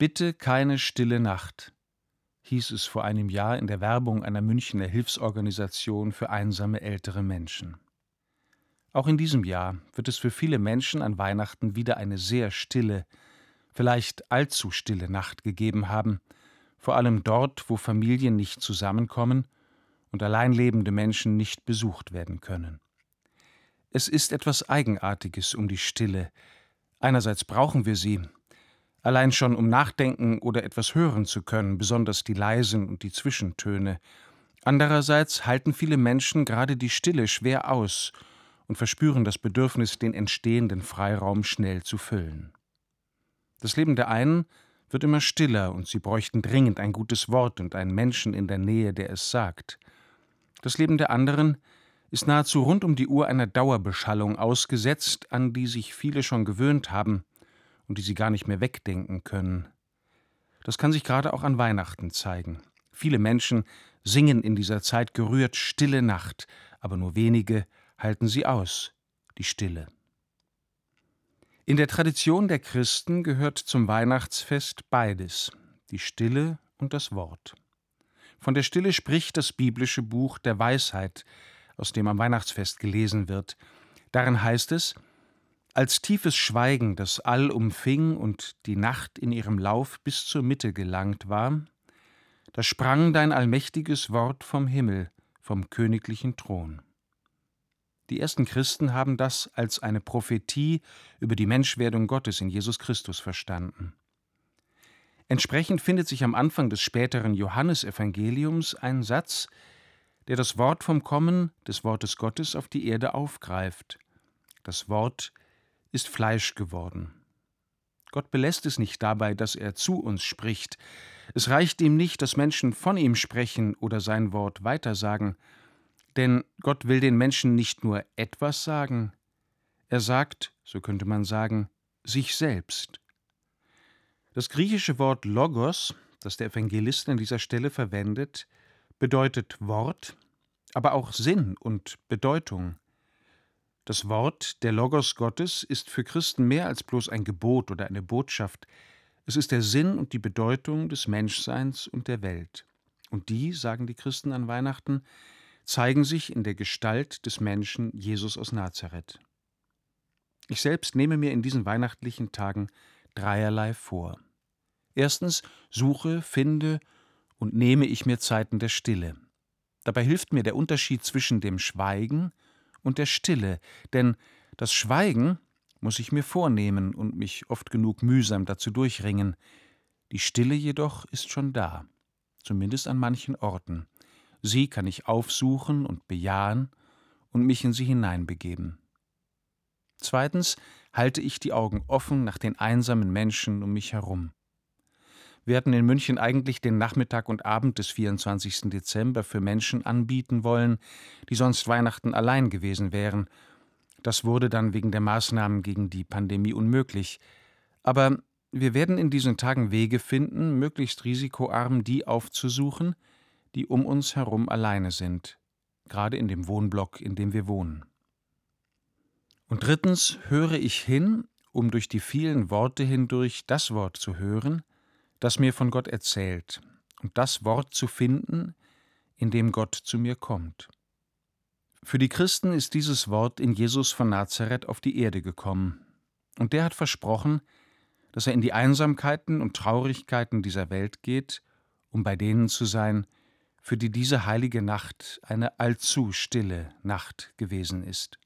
Bitte keine stille Nacht, hieß es vor einem Jahr in der Werbung einer Münchner Hilfsorganisation für einsame ältere Menschen. Auch in diesem Jahr wird es für viele Menschen an Weihnachten wieder eine sehr stille, vielleicht allzu stille Nacht gegeben haben, vor allem dort, wo Familien nicht zusammenkommen und allein lebende Menschen nicht besucht werden können. Es ist etwas Eigenartiges um die Stille. Einerseits brauchen wir sie, allein schon um nachdenken oder etwas hören zu können, besonders die leisen und die Zwischentöne. Andererseits halten viele Menschen gerade die Stille schwer aus und verspüren das Bedürfnis, den entstehenden Freiraum schnell zu füllen. Das Leben der einen wird immer stiller und sie bräuchten dringend ein gutes Wort und einen Menschen in der Nähe, der es sagt. Das Leben der anderen ist nahezu rund um die Uhr einer Dauerbeschallung ausgesetzt, an die sich viele schon gewöhnt haben und die sie gar nicht mehr wegdenken können. Das kann sich gerade auch an Weihnachten zeigen. Viele Menschen singen in dieser Zeit gerührt Stille Nacht, aber nur wenige halten sie aus, die Stille. In der Tradition der Christen gehört zum Weihnachtsfest beides, die Stille und das Wort. Von der Stille spricht das biblische Buch der Weisheit, aus dem am Weihnachtsfest gelesen wird. Darin heißt es, als tiefes Schweigen das All umfing und die Nacht in ihrem Lauf bis zur Mitte gelangt war, da sprang dein allmächtiges Wort vom Himmel, vom königlichen Thron. Die ersten Christen haben das als eine Prophetie über die Menschwerdung Gottes in Jesus Christus verstanden. Entsprechend findet sich am Anfang des späteren Johannesevangeliums ein Satz, der das Wort vom Kommen des Wortes Gottes auf die Erde aufgreift. Das Wort ist Fleisch geworden. Gott belässt es nicht dabei, dass er zu uns spricht. Es reicht ihm nicht, dass Menschen von ihm sprechen oder sein Wort weitersagen, denn Gott will den Menschen nicht nur etwas sagen, er sagt, so könnte man sagen, sich selbst. Das griechische Wort Logos, das der Evangelist an dieser Stelle verwendet, bedeutet Wort, aber auch Sinn und Bedeutung. Das Wort, der Logos Gottes, ist für Christen mehr als bloß ein Gebot oder eine Botschaft. Es ist der Sinn und die Bedeutung des Menschseins und der Welt. Und die, sagen die Christen an Weihnachten, zeigen sich in der Gestalt des Menschen Jesus aus Nazareth. Ich selbst nehme mir in diesen weihnachtlichen Tagen dreierlei vor. Erstens suche, finde und nehme ich mir Zeiten der Stille. Dabei hilft mir der Unterschied zwischen dem Schweigen und der Stille, denn das Schweigen muss ich mir vornehmen und mich oft genug mühsam dazu durchringen. Die Stille jedoch ist schon da, zumindest an manchen Orten. Sie kann ich aufsuchen und bejahen und mich in sie hineinbegeben. Zweitens halte ich die Augen offen nach den einsamen Menschen um mich herum. Wir hatten in München eigentlich den Nachmittag und Abend des 24. Dezember für Menschen anbieten wollen, die sonst Weihnachten allein gewesen wären. Das wurde dann wegen der Maßnahmen gegen die Pandemie unmöglich. Aber wir werden in diesen Tagen Wege finden, möglichst risikoarm die aufzusuchen, die um uns herum alleine sind, gerade in dem Wohnblock, in dem wir wohnen. Und drittens höre ich hin, um durch die vielen Worte hindurch das Wort zu hören, das mir von Gott erzählt und das Wort zu finden, in dem Gott zu mir kommt. Für die Christen ist dieses Wort in Jesus von Nazareth auf die Erde gekommen, und der hat versprochen, dass er in die Einsamkeiten und Traurigkeiten dieser Welt geht, um bei denen zu sein, für die diese heilige Nacht eine allzu stille Nacht gewesen ist.